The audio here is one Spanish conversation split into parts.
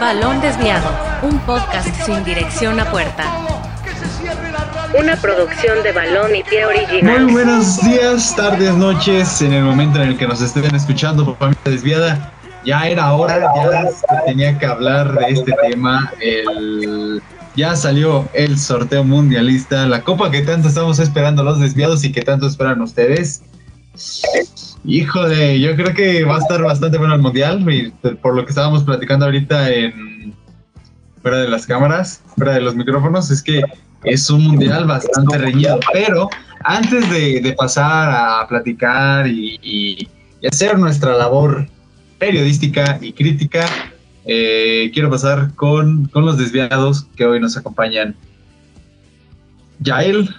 Balón Desviado, un podcast sin dirección a puerta. Una producción de Balón y Pie Original. Muy buenos días, tardes, noches, en el momento en el que nos estén escuchando por familia desviada. Ya era hora, ya se tenía que hablar de este tema. El, ya salió el sorteo mundialista, la copa que tanto estamos esperando los desviados y que tanto esperan ustedes. Híjole, yo creo que va a estar bastante bueno el mundial, por lo que estábamos platicando ahorita en fuera de las cámaras, fuera de los micrófonos, es que es un mundial bastante reñido. Pero antes de, pasar a platicar y, hacer nuestra labor periodística y crítica, eh, quiero pasar con, con los desviados que hoy nos acompañan. Yael,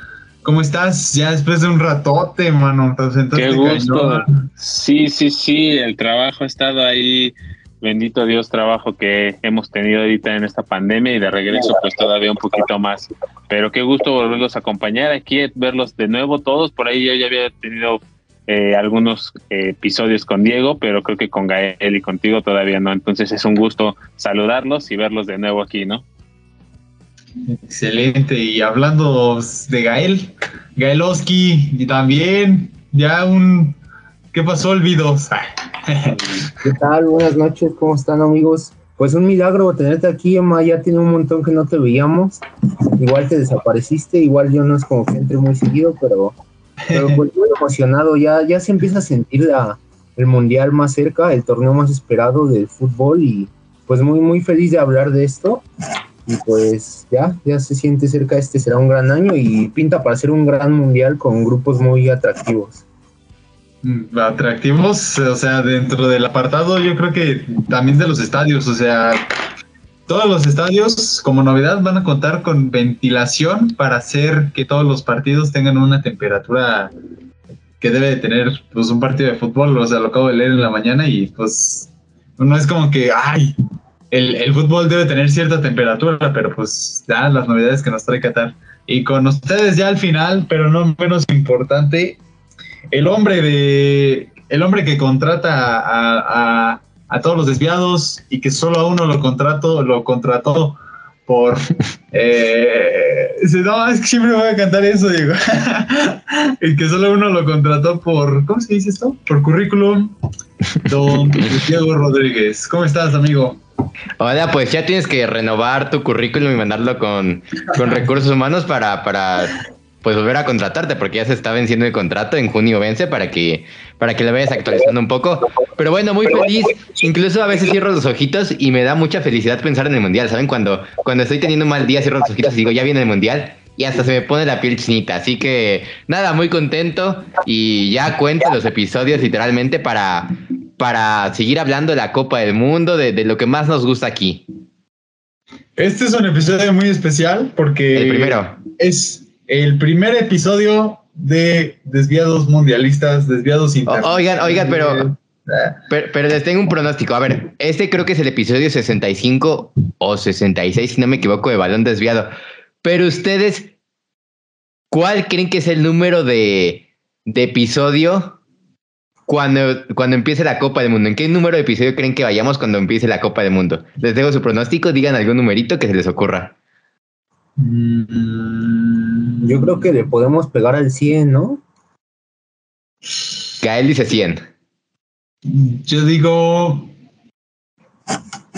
¿Cómo estás? Ya después de un ratote, mano. Qué gusto. Sí, sí, sí. El trabajo ha estado ahí. Bendito Dios, trabajo que hemos tenido ahorita en esta pandemia y de regreso, pues todavía un poquito más. Pero qué gusto volverlos a acompañar aquí, verlos de nuevo todos. Por ahí yo ya había tenido eh, algunos eh, episodios con Diego, pero creo que con Gael y contigo todavía no. Entonces es un gusto saludarlos y verlos de nuevo aquí, ¿no? Excelente. Y hablando de Gael, Gaelowski, y también ya un... ¿Qué pasó, Olvidos? ¿Qué tal? Buenas noches, ¿cómo están amigos? Pues un milagro tenerte aquí, Emma, ya tiene un montón que no te veíamos. Igual te desapareciste, igual yo no es como que entre muy seguido, pero, pero pues muy emocionado, ya, ya se empieza a sentir el mundial más cerca, el torneo más esperado del fútbol y pues muy, muy feliz de hablar de esto y pues ya, ya se siente cerca, este será un gran año y pinta para ser un gran mundial con grupos muy atractivos. Mm, atractivos, o sea, dentro del apartado yo creo que también de los estadios, o sea, todos los estadios como novedad van a contar con ventilación para hacer que todos los partidos tengan una temperatura que debe de tener pues un partido de fútbol, o sea, lo acabo de leer en la mañana y pues no es como que, ay, el, fútbol debe tener cierta temperatura, pero pues ya las novedades que nos trae Qatar. Y con ustedes ya al final, pero no menos importante, el hombre de el hombre que contrata a, a, todos los desviados y que solo a uno lo contrató, lo contrató por eh, no, es que siempre voy a cantar eso, digo. y que solo uno lo contrató por ¿cómo se dice esto? Por currículum. Don Diego Rodríguez. ¿Cómo estás, amigo? Hola, pues ya tienes que renovar tu currículum y mandarlo con, recursos humanos para, para pues volver a contratarte, porque ya se está venciendo el contrato, en junio vence para que, para que le vayas actualizando un poco. Pero bueno, muy feliz. Incluso a veces cierro los ojitos y me da mucha felicidad pensar en el mundial. ¿Saben? Cuando, cuando estoy teniendo un mal día, cierro los ojitos y digo, ya viene el mundial. Y hasta se me pone la piel chinita. Así que nada, muy contento. Y ya cuento los episodios literalmente para, para seguir hablando de la Copa del Mundo, de, lo que más nos gusta aquí. Este es un episodio muy especial porque el primero. es el primer episodio de Desviados Mundialistas, Desviados Oigan, oigan, pero, pero, pero, les tengo un pronóstico. A ver, este creo que es el episodio 65 o 66, si no me equivoco, de Balón Desviado. Pero ustedes, ¿cuál creen que es el número de, de episodio cuando, cuando empiece la Copa del Mundo? ¿En qué número de episodio creen que vayamos cuando empiece la Copa del Mundo? Les dejo su pronóstico, digan algún numerito que se les ocurra. Mm, yo creo que le podemos pegar al 100, ¿no? Gael dice 100. Yo digo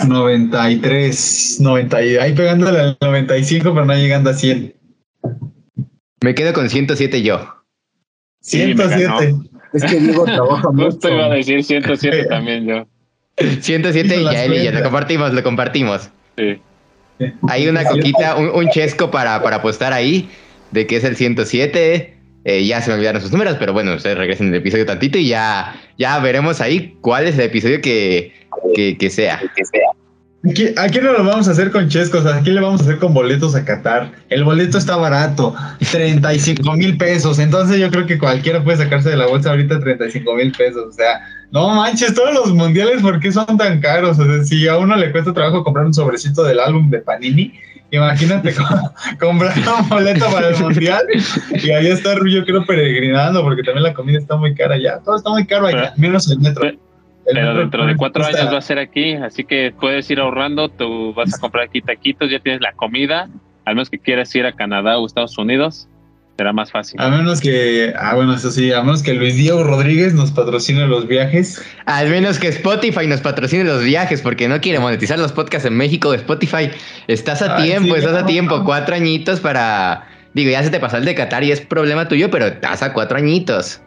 93, 90, ahí pegándole al 95, pero no llegando a 100. Me quedo con 107 yo. 107. Es que Diego trabaja mucho. Justo iba a decir 107 también yo. 107 y ya él y ya lo compartimos, lo compartimos. Sí. Hay una coquita, un, chesco para, para apostar ahí, de que es el 107. Eh, ya se me olvidaron sus números, pero bueno, ustedes regresen el episodio tantito y ya, ya veremos ahí cuál es el episodio que, que, que sea. Que sea. Aquí, no lo vamos a hacer con chescos, aquí le vamos a hacer con boletos a Qatar. El boleto está barato, 35 mil pesos. Entonces yo creo que cualquiera puede sacarse de la bolsa ahorita 35 mil pesos. O sea, no manches, todos los mundiales, ¿por qué son tan caros? O sea, si a uno le cuesta trabajo comprar un sobrecito del álbum de Panini, imagínate comprar un boleto para el mundial y ahí está yo creo peregrinando porque también la comida está muy cara ya. Todo está muy caro allá, menos el metro. Pero dentro de cuatro años va a ser aquí, así que puedes ir ahorrando, tú vas a comprar aquí taquitos, ya tienes la comida, al menos que quieras ir a Canadá o Estados Unidos, será más fácil. A menos que, ah, bueno, eso sí, a menos que Luis Diego Rodríguez nos patrocine los viajes. Al menos que Spotify nos patrocine los viajes, porque no quiere monetizar los podcasts en México. Spotify, estás a tiempo, estás a tiempo, cuatro añitos para. Digo, ya se te pasó el de Qatar y es problema tuyo, pero estás a cuatro añitos.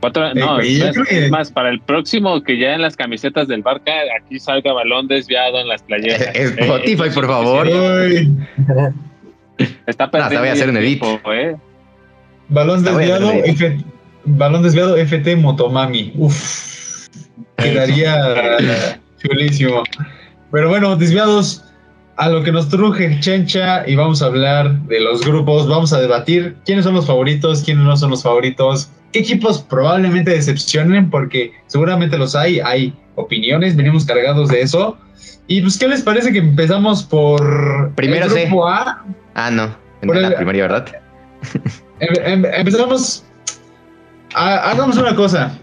Cuatro, no, es, más, para el próximo que ya en las camisetas del Barca aquí salga balón desviado en las playeras. Spotify, por favor. Está perdiendo. voy a hacer un edit. ¿eh? Balón desviado, balón desviado FT Motomami. Uf, quedaría chulísimo. Pero bueno, desviados a lo que nos truje Chencha y vamos a hablar de los grupos, vamos a debatir quiénes son los favoritos, quiénes no son los favoritos, qué equipos probablemente decepcionen, porque seguramente los hay, hay opiniones, venimos cargados de eso. Y pues, ¿qué les parece que empezamos por Primero el grupo A? Ah, no, en la primaria, ¿verdad? Em, em, empezamos. hagamos una cosa.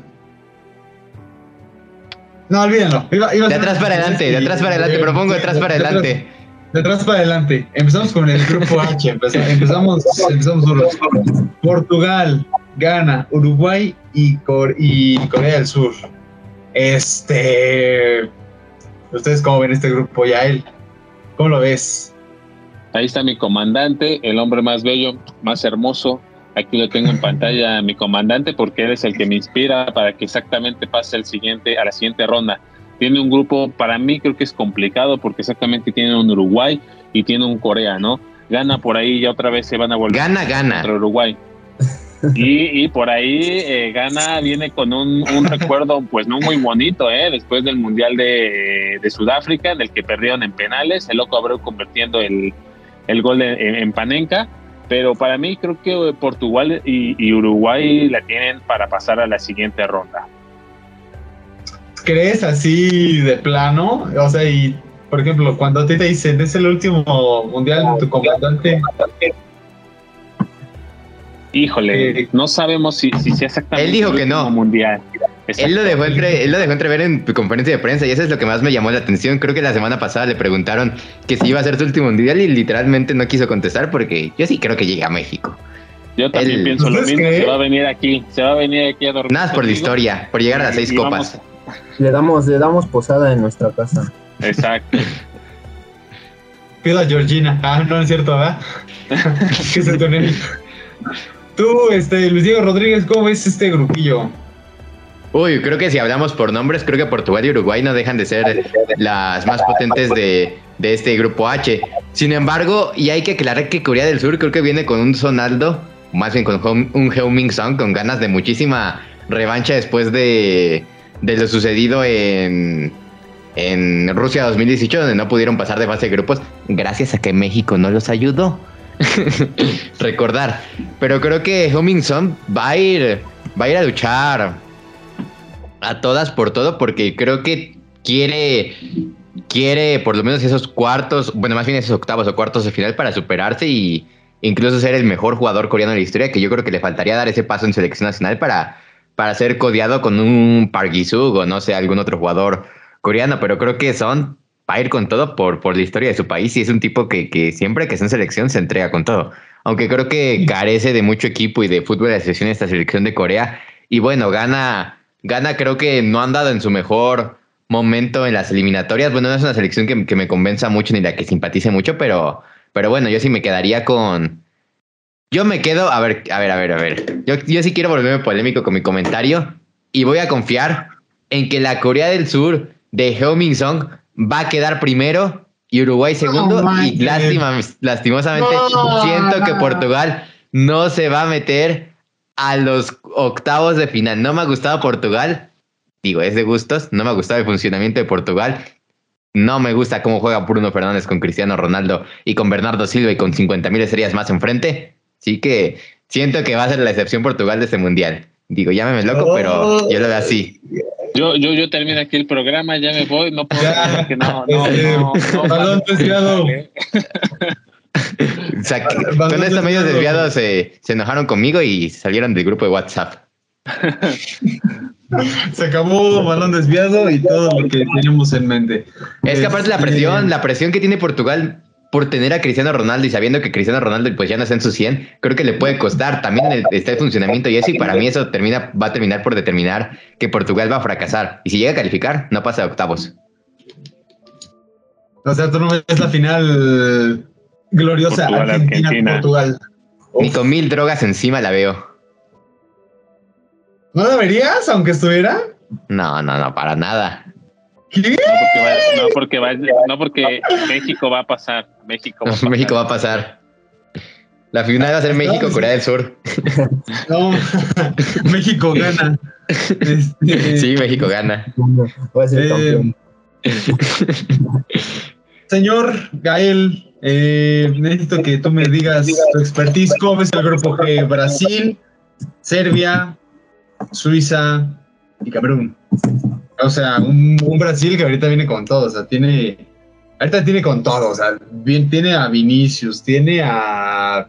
No, olvídenlo. de atrás para adelante, de atrás para adelante, propongo de atrás para adelante. De atrás para adelante. Empezamos con el grupo H. Empezamos, empezamos, Portugal, Ghana, Uruguay y, y Corea del Sur. Este. ¿Ustedes cómo ven este grupo, Yael? ¿Cómo lo ves? Ahí está mi comandante, el hombre más bello, más hermoso. Aquí lo tengo en pantalla, mi comandante, porque él es el que me inspira para que exactamente pase el siguiente, a la siguiente ronda. Tiene un grupo, para mí creo que es complicado, porque exactamente tiene un Uruguay y tiene un Corea, ¿no? Gana por ahí, ya otra vez se van a volver. Gana, gana. Uruguay. Y, por ahí eh, Gana viene con un, recuerdo pues no muy bonito, ¿eh? después del Mundial de, Sudáfrica, en el que perdieron en penales, el loco Abreu convirtiendo el, gol en, Panenka, pero para mí creo que Portugal y, Uruguay la tienen para pasar a la siguiente ronda. ¿Crees así de plano? O sea, y por ejemplo, cuando a ti te dicen, es el último mundial de tu comandante, Híjole, eh, no sabemos si, si sea exactamente él dijo que no. mundial. Él lo, dejó entre, él lo dejó entrever en conferencia de prensa y eso es lo que más me llamó la atención. Creo que la semana pasada le preguntaron que si iba a ser su último mundial y literalmente no quiso contestar porque yo sí creo que llega a México. Yo también pienso lo mismo, se va a venir aquí, se va a venir aquí a dormir. Nada por la historia, por llegar a las seis copas. Le damos, le damos posada en nuestra casa. Exacto. Pido a Georgina. Ah, no es cierto, ¿verdad? ¿Qué se Tú, este, Luis Diego Rodríguez, ¿cómo ves este grupillo? Uy, creo que si hablamos por nombres, creo que Portugal y Uruguay no dejan de ser las más potentes de, este grupo H. Sin embargo, y hay que aclarar que Corea del Sur creo que viene con un Sonaldo, más bien con un Heung-Min Song, con ganas de muchísima revancha después de, de lo sucedido en, en Rusia 2018, donde no pudieron pasar de fase de grupos, gracias a que México no los ayudó. recordar. Pero creo que Hummingson va a ir, va a ir a luchar a todas por todo, porque creo que quiere, quiere por lo menos esos cuartos, bueno, más bien esos octavos o cuartos de final para superarse y incluso ser el mejor jugador coreano de la historia, que yo creo que le faltaría dar ese paso en selección nacional para, para ser codeado con un Park Ji-suk o no sé, algún otro jugador coreano, pero creo que son va a ir con todo por, por la historia de su país y es un tipo que, que siempre que está en selección se entrega con todo. Aunque creo que carece de mucho equipo y de fútbol de selección esta selección de Corea. Y bueno, gana, gana creo que no han dado en su mejor momento en las eliminatorias. Bueno, no es una selección que, que me convenza mucho ni la que simpatice mucho, pero, pero bueno, yo sí me quedaría con... Yo me quedo, a ver, a ver, a ver, a ver. Yo, yo sí quiero volverme polémico con mi comentario y voy a confiar en que la Corea del Sur de Heung-Min Song va a quedar primero y Uruguay segundo. y lástima, lastimosamente siento que Portugal no se va a meter a los octavos de final. No me ha gustado Portugal. Digo, es de gustos. No me ha gustado el funcionamiento de Portugal. No me gusta cómo juega Bruno Fernández con Cristiano Ronaldo y con Bernardo Silva y con 50 mil estrellas más enfrente. Así que siento que va a ser la excepción Portugal de este mundial. Digo, llámeme loco, pero yo lo veo así. Yo, yo, yo termino aquí el programa, ya me voy, no puedo que no, no, no, no, balón desviado. o sea, con estos medios desviados se, se enojaron conmigo y salieron del grupo de WhatsApp. Se acabó balón desviado y todo lo que teníamos en mente. Es que aparte la Este, presión, la presión que tiene Portugal por tener a Cristiano Ronaldo y sabiendo que Cristiano Ronaldo pues ya no está en su 100, creo que le puede costar. También el- está el funcionamiento y eso, y para mí eso termina, va a terminar por determinar que Portugal va a fracasar. Y si llega a calificar, no pasa de octavos. O sea, tú no ves la final gloriosa Portugal, Argentina. Argentina-Portugal. Ni con mil drogas encima la veo. ¿No la verías aunque estuviera? No, no, no, para nada. ¿Qué? No porque, va, no, porque va- no porque México va a pasar. México va a pasar. México va a pasar. La final va a ser México-Corea del Sur. No, México gana. Este, Sí, México gana. Va a ser Eh, campeón. Señor Gael, eh, necesito que tú me digas tu expertise. ¿Cómo es el grupo G? Brasil, Serbia, Suiza y Camerún. O sea, un, un Brasil que ahorita viene con todo. O sea, tiene. Ahorita tiene con todo. O sea, bien, tiene a Vinicius, tiene a.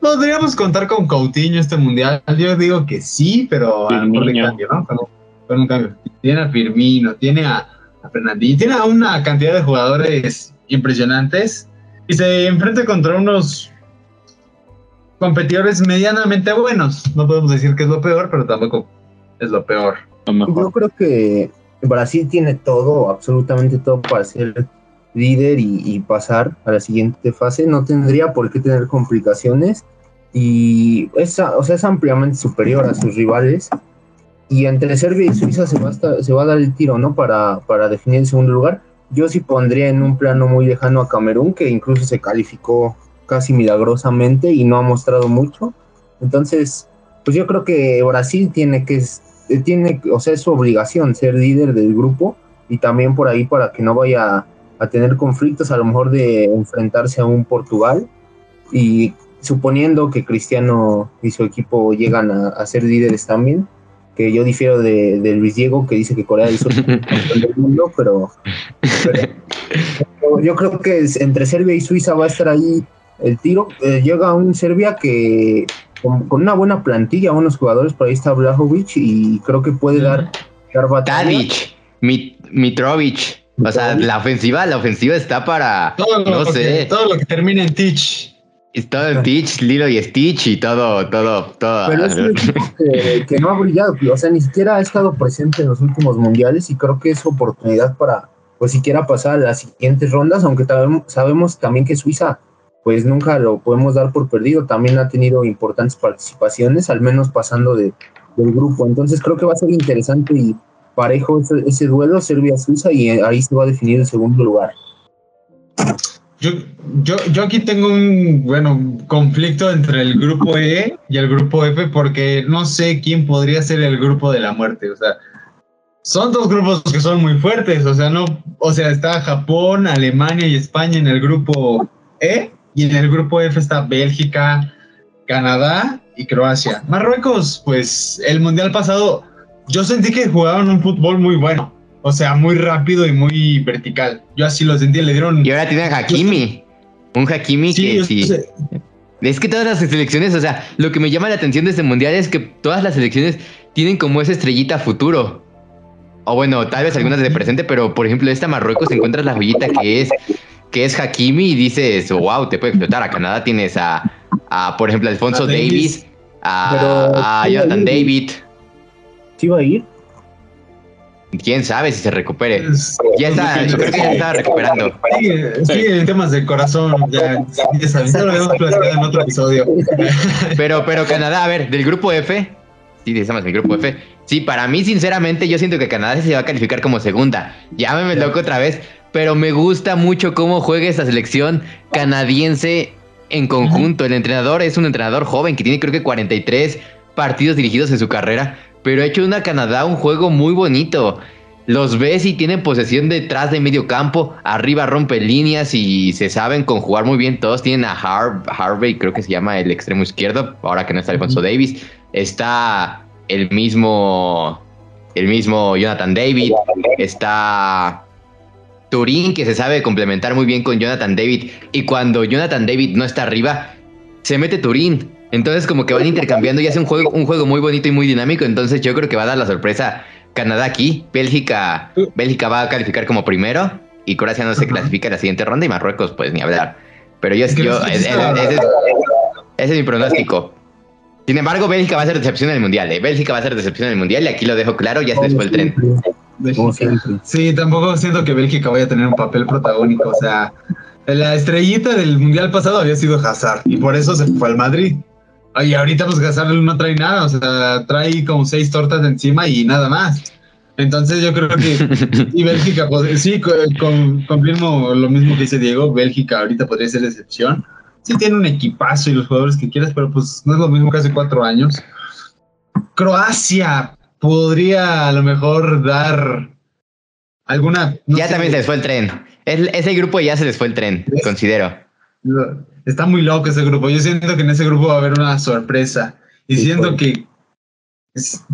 Podríamos contar con Coutinho este mundial. Yo digo que sí, pero a lo mejor Firmino. cambio, ¿no? Con, con un cambio. Tiene a Firmino, tiene a, a Fernandinho, tiene a una cantidad de jugadores impresionantes y se enfrenta contra unos competidores medianamente buenos. No podemos decir que es lo peor, pero tampoco es lo peor. Yo creo que Brasil tiene todo, absolutamente todo para ser líder y, y pasar a la siguiente fase. No tendría por qué tener complicaciones y es, o sea, es ampliamente superior a sus rivales. Y entre Serbia y Suiza se va, a dar el tiro, ¿no? Para, para definir el segundo lugar. Yo sí pondría en un plano muy lejano a Camerún, que incluso se calificó casi milagrosamente y no ha mostrado mucho. Entonces, pues yo creo que Brasil tiene que, tiene, o sea, es su obligación ser líder del grupo y también por ahí para que no vaya a tener conflictos, a lo mejor de enfrentarse a un Portugal y suponiendo que Cristiano y su equipo llegan a, a ser líderes también, que yo difiero de, de Luis Diego que dice que Corea del Sur es campeón del mundo, pero, pero yo creo que es- entre Serbia y Suiza va a estar ahí el tiro. Eh, llega un Serbia que con, con una buena plantilla, buenos jugadores, por ahí está Blajovic y creo que puede dar, dar batalla. Tadic, Mit- Mitrovic. O sea, la ofensiva, la ofensiva está para. Todo lo, No que, sé. todo lo que termina en Teach. Todo el Stitch, Lilo y Stitch y todo, todo, todo. Pero es un equipo que, que no ha brillado, o sea, ni siquiera ha estado presente en los últimos mundiales y creo que es oportunidad para, pues siquiera pasar a las siguientes rondas, aunque sabemos también que Suiza, pues nunca lo podemos dar por perdido, también ha tenido importantes participaciones, al menos pasando de, del grupo, entonces creo que va a ser interesante y parejo ese, ese duelo Serbia-Suiza y ahí se va a definir el segundo lugar. Yo, yo, yo aquí tengo un, bueno, conflicto entre el grupo E y el grupo F porque no sé quién podría ser el grupo de la muerte. O sea, son dos grupos que son muy fuertes. O sea, no, o sea, está Japón, Alemania y España en el grupo E y en el grupo F está Bélgica, Canadá y Croacia. Marruecos, pues el mundial pasado, yo sentí que jugaban un fútbol muy bueno. O sea, muy rápido y muy vertical. Yo así lo sentí, le dieron Y ahora tienen a Hakimi. Un Hakimi Sí, que yo sí. sé. Es que todas las selecciones, o sea, lo que me llama la atención de este mundial es que todas las selecciones tienen como esa estrellita futuro. O bueno, tal vez algunas de presente, pero por ejemplo, esta Marruecos encuentras la joyita que es que es Hakimi y dices, wow, te puede explotar. A Canadá tienes a, a, por ejemplo, Alfonso A Davis, Davis. a, sí, Jonathan David. ¿Sí va a ir? Quién sabe si se recupere. Es- Ya está, yo creo que ya está recuperando. Sigue, sigue en temas de corazón, ya, ya sabes, ya lo habíamos platicado en otro episodio. Pero, pero Canadá, a ver, del grupo F, sí, decimos el grupo F. Sí, para mí, sinceramente, yo siento que Canadá se va a calificar como segunda. Llámeme loco otra vez, pero me gusta mucho cómo juega esta selección canadiense en conjunto. El entrenador es un entrenador joven que tiene creo que 43 partidos dirigidos en su carrera, pero ha hecho una Canadá un juego muy bonito. Los ves y tienen posesión detrás de medio campo, arriba rompe líneas y se saben conjugar muy bien. Todos tienen a Har- Harvey, creo que se llama el extremo izquierdo, ahora que no está Alfonso Davis. Está el mismo, el mismo Jonathan David. Está Turín, que se sabe complementar muy bien con Jonathan David. Y cuando Jonathan David no está arriba, se mete Turín. Entonces como que van intercambiando y hace un juego, un juego muy bonito y muy dinámico. Entonces yo creo que va a dar la sorpresa Canadá aquí, Bélgica, Bélgica va a calificar como primero y Croacia no se clasifica en la siguiente ronda y Marruecos pues ni hablar. Pero yo, yo ese, es mi pronóstico. Sin embargo, Bélgica va a ser decepción en el Mundial. ¿eh? Bélgica va a ser decepción en el Mundial y aquí lo dejo claro, ya se les fue el tren. Sí, tampoco siento que Bélgica vaya a tener un papel protagónico. O sea, la estrellita del Mundial pasado había sido Hazard y por eso se fue al Madrid. Y ahorita pues Hazard no trae nada, o sea, trae como seis tortas encima y nada más. Entonces yo creo que y Bélgica, sí, con, confirmo lo mismo que dice Diego, Bélgica ahorita podría ser excepción. Sí tiene un equipazo y los jugadores que quieras, pero pues no es lo mismo que hace cuatro años. Croacia podría a lo mejor dar alguna... ya también se les fue el tren. ese grupo ya se les fue el tren, considero. Está muy loco ese grupo. Yo siento que en ese grupo va a haber una sorpresa. Y siento que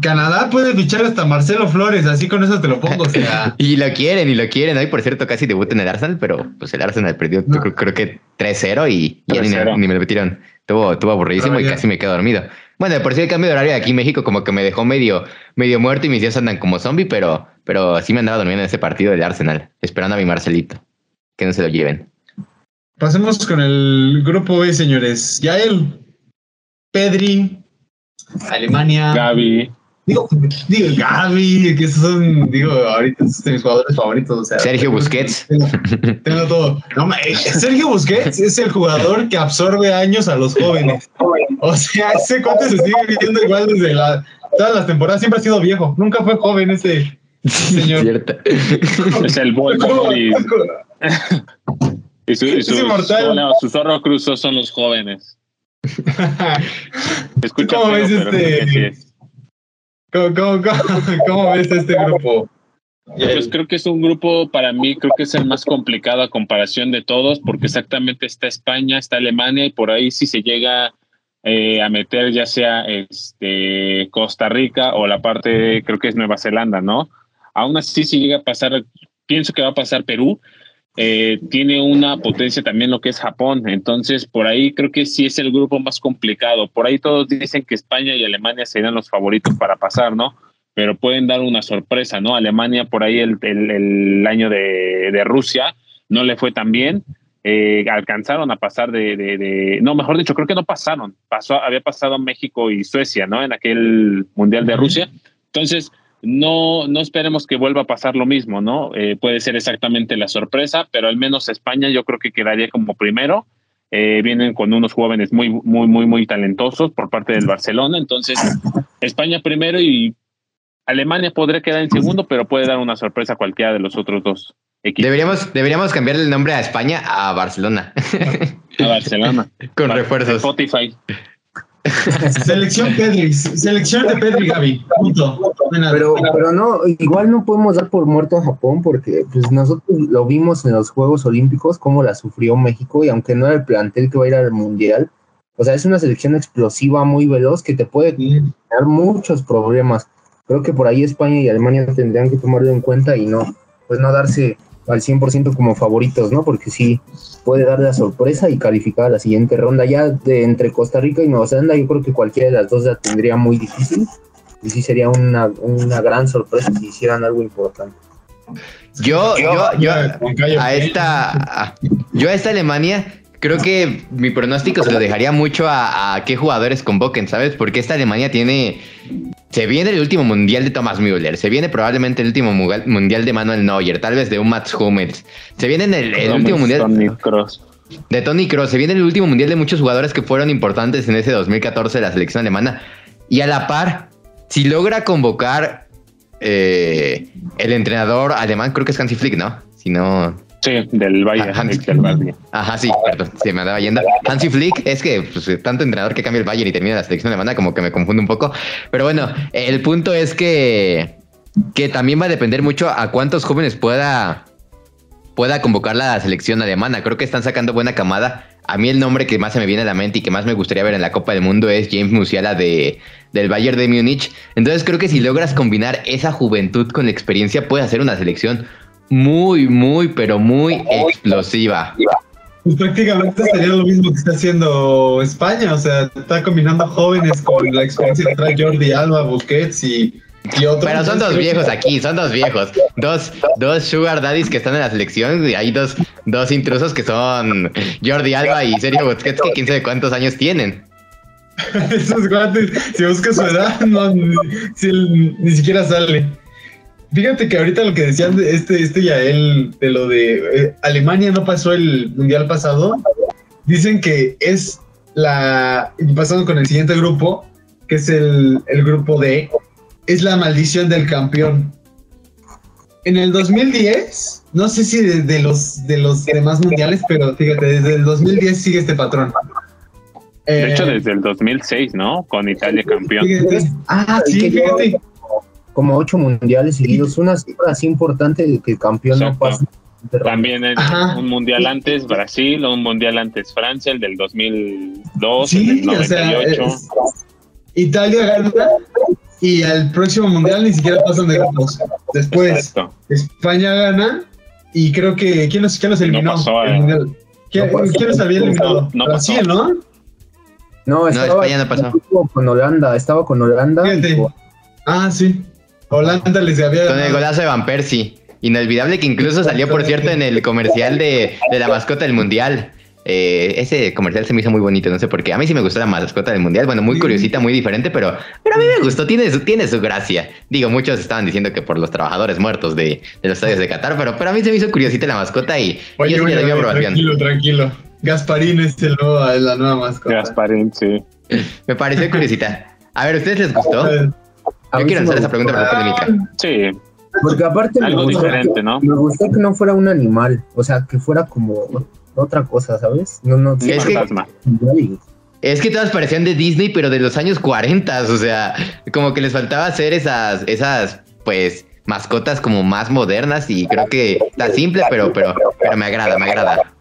Canadá puede fichar hasta Marcelo Flores, así con eso te lo pongo. y lo quieren, y lo quieren. Hoy, por cierto, casi debuta en el Arsenal, pero pues el Arsenal perdió, creo, que 3-0 y, ni, me lo metieron. Estuvo, estuvo aburridísimo y casi me quedo dormido. Bueno, por si el cambio de horario de aquí en México como que me dejó medio, medio muerto y mis días andan como zombie, pero, pero sí me andaba durmiendo en ese partido del Arsenal, esperando a mi Marcelito. Que no se lo lleven. Pasemos con el grupo B, señores. Yael, Pedri, Alemania. Gaby. Digo, digo, Gaby, que esos son, digo, ahorita son mis jugadores favoritos. O sea, Sergio Busquets. Tengo, todo. No, eh, Sergio Busquets es el jugador que absorbe años a los jóvenes. O sea, ese cuate se sigue viviendo igual desde la, todas las temporadas. Siempre ha sido viejo. Nunca fue joven ese, señor. Cierto. Es el boy. y su, y su, su zorro cruzó son los jóvenes. ¿Cómo ves este? ¿Cómo, ves este grupo? Pues creo que es un grupo, para mí, creo que es el más complicado a comparación de todos, porque exactamente está España, está Alemania, y por ahí si se llega eh, a meter ya sea este, Costa Rica o la parte, creo que es Nueva Zelanda, ¿no? Aún así, si llega a pasar, pienso que va a pasar Perú, eh, tiene una potencia también lo que es Japón. Entonces, por ahí creo que sí es el grupo más complicado. Por ahí todos dicen que España y Alemania serían los favoritos para pasar, ¿no? Pero pueden dar una sorpresa, ¿no? Alemania por ahí el, el, año de, de, Rusia no le fue tan bien. Eh, alcanzaron a pasar de, de, no, mejor dicho, creo que no pasaron. Pasó, había pasado México y Suecia, ¿no? En aquel Mundial de Rusia. Entonces, no, no esperemos que vuelva a pasar lo mismo, ¿no? Eh, puede ser exactamente la sorpresa, pero al menos España yo creo que quedaría como primero. Eh, vienen con unos jóvenes muy, muy, muy, muy talentosos por parte del Barcelona. Entonces, España primero y Alemania podría quedar en segundo, pero puede dar una sorpresa a cualquiera de los otros dos equipos. Deberíamos, deberíamos cambiar el nombre a España a Barcelona. A Barcelona. con refuerzos. Spotify. Selección Pedri, selección de Pedri Gaby, punto. Pero, pero no, igual no podemos dar por muerto a Japón porque pues nosotros lo vimos en los Juegos Olímpicos, cómo la sufrió México y aunque no era el plantel que va a ir al Mundial, o sea, es una selección explosiva muy veloz que te puede dar muchos problemas. Creo que por ahí España y Alemania tendrían que tomarlo en cuenta y no, pues no darse al 100% como favoritos, ¿no? Porque sí puede dar la sorpresa y calificar a la siguiente ronda. Ya de entre Costa Rica y Nueva Zelanda, yo creo que cualquiera de las dos la tendría muy difícil. Y sí sería una, una gran sorpresa si hicieran algo importante. Yo, yo, yo, a esta, yo a esta Alemania creo que mi pronóstico se lo dejaría mucho a, a, qué jugadores convoquen, ¿sabes? Porque esta Alemania tiene se viene el último mundial de Thomas Müller, se viene probablemente el último mundial de Manuel Neuer, tal vez de un Mats Hummels. Se viene el, último mundial de Tony Kroos, se viene el último mundial de muchos jugadores que fueron importantes en ese 2014 de la selección alemana. Y a la par, si logra convocar eh, el entrenador alemán, creo que es Hansi Flick, ¿no? Si no, Sí, del Bayern. del Ajá, sí, perdón, se me andaba yendo. Hansi Flick es que pues, tanto entrenador que cambia el Bayern y termina la selección alemana como que me confunde un poco. Pero bueno, el punto es que, que también va a depender mucho a cuántos jóvenes pueda, pueda convocar la selección alemana. Creo que están sacando buena camada. A mí el nombre que más se me viene a la mente y que más me gustaría ver en la Copa del Mundo es James Musiala de, del Bayern de Múnich. Entonces creo que si logras combinar esa juventud con la experiencia, puedes hacer una selección muy, muy, pero muy explosiva. Pues prácticamente sería lo mismo que está haciendo España, o sea, está combinando jóvenes con la experiencia que trae Jordi Alba, Busquets y, y otros. Pero son dos viejos aquí, son dos viejos. Dos, dos sugar daddies que están en la selección y hay dos, dos intrusos que son Jordi Alba y Sergio Busquets que quién sabe cuántos años tienen. Esos guantes, si buscas su edad, no, ni, si él ni siquiera sale. Fíjate que ahorita lo que decían de este, este Yael, de lo de eh, Alemania no pasó el mundial pasado, dicen que es la. Pasando con el siguiente grupo, que es el, el grupo D, es la maldición del campeón. En el 2010, no sé si de, de los, de los demás mundiales, pero fíjate, desde el 2010 sigue este patrón. De hecho, Eh, desde el 2006, ¿no? Con Italia campeón. fíjate. Ah, sí, fíjate. Como ocho mundiales seguidos, una cifra así importante de que el campeón no Exacto. pasa. También en Ajá. un mundial antes Brasil, un mundial antes Francia, el del 2002, Sí, el del o sea, 98. es- Italia gana y al próximo mundial ni siquiera pasan de grupos. Después Exacto. España gana y creo que ¿quién los, quién los eliminó? pasó, El eh. mundial. ¿Quién, No pasó. quién los había eliminado? No Brasil, pasó. ¿no? No, estaba España no pasó. con Holanda, estaba con Holanda. Fíjate. Ah, sí. Holanda les había Con el golazo de Van Persie. Inolvidable que incluso salió, por cierto, en el comercial de, de la mascota del mundial. Eh, ese comercial se me hizo muy bonito, no sé por qué. A mí sí me gustó la mascota del mundial. Bueno, muy Sí. curiosita, muy diferente, pero, pero a mí me gustó. Tiene su, tiene su gracia. Digo, muchos estaban diciendo que por los trabajadores muertos de, de los estadios de Qatar, pero, pero a mí se me hizo curiosita la mascota y Oye, yo sí le oye, doy mi oye, aprobación. tranquilo, tranquilo. Gasparín es, el nuevo, la nueva mascota. Gasparín, sí. Me pareció curiosita. A ver, ¿a ustedes les gustó? Yo quiero sí me hacer esa pregunta, no polémica. Sí, Porque aparte me algo gustó, diferente, ¿no? me gustó que no fuera un animal, o sea, que fuera como otra cosa, ¿sabes? No, no, Es que- Fantasma. Es que todas parecían de Disney, pero de los años 40, o sea, como que les faltaba hacer esas, esas, pues, mascotas como más modernas y creo que está simple, pero, pero, pero me agrada, me agrada.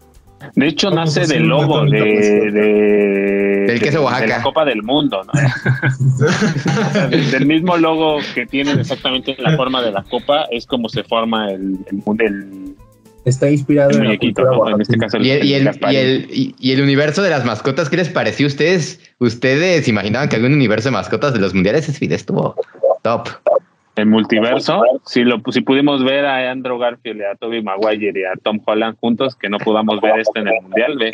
De hecho, nace del una logo de, Del queso Oaxaca. de la Copa del Mundo, ¿no? O sea, del mismo logo que tienen exactamente la forma de la copa, es como se forma el, el, el- Está inspirado el en la muñequito, cultura ¿no? En este caso, el, Y el, y, el, y, el, y- y el universo de las mascotas, ¿qué les pareció a ustedes? ¿Ustedes imaginaban que algún universo de mascotas de los mundiales video estuvo top? El multiverso, si, lo, si pudimos ver a Andrew Garfield y a Toby Maguire y a Tom Holland juntos, que no podamos ver esto en el mundial, ve.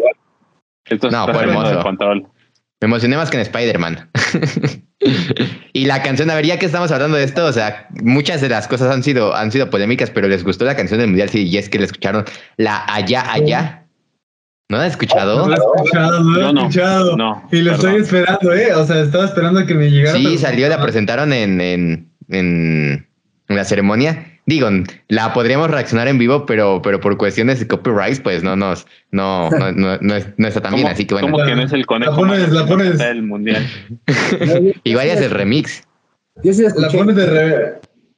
Esto No, está hermoso. de control. Me emocioné más que en Spider-Man. y la canción, a ver, ya que estamos hablando de esto, o sea, muchas de las cosas han sido, han sido polémicas, pero les gustó la canción del Mundial, sí, y es que le escucharon la Allá Allá. ¿No la has escuchado? No lo he escuchado, no lo he no, escuchado. no, y lo perdón. estoy esperando, ¿eh? O sea, estaba esperando a que me llegara. Sí, salió, la presentaron en, en, en, en la ceremonia. Digo, la podríamos reaccionar en vivo, pero, pero por cuestiones de copyright, pues no nos, no, no, no, no, no está tan bien, ¿Cómo- así que bueno. cómo que no es el conejo La pones- la pones- del mundial? Igual ya es el remix. Yo sí la pones de revés.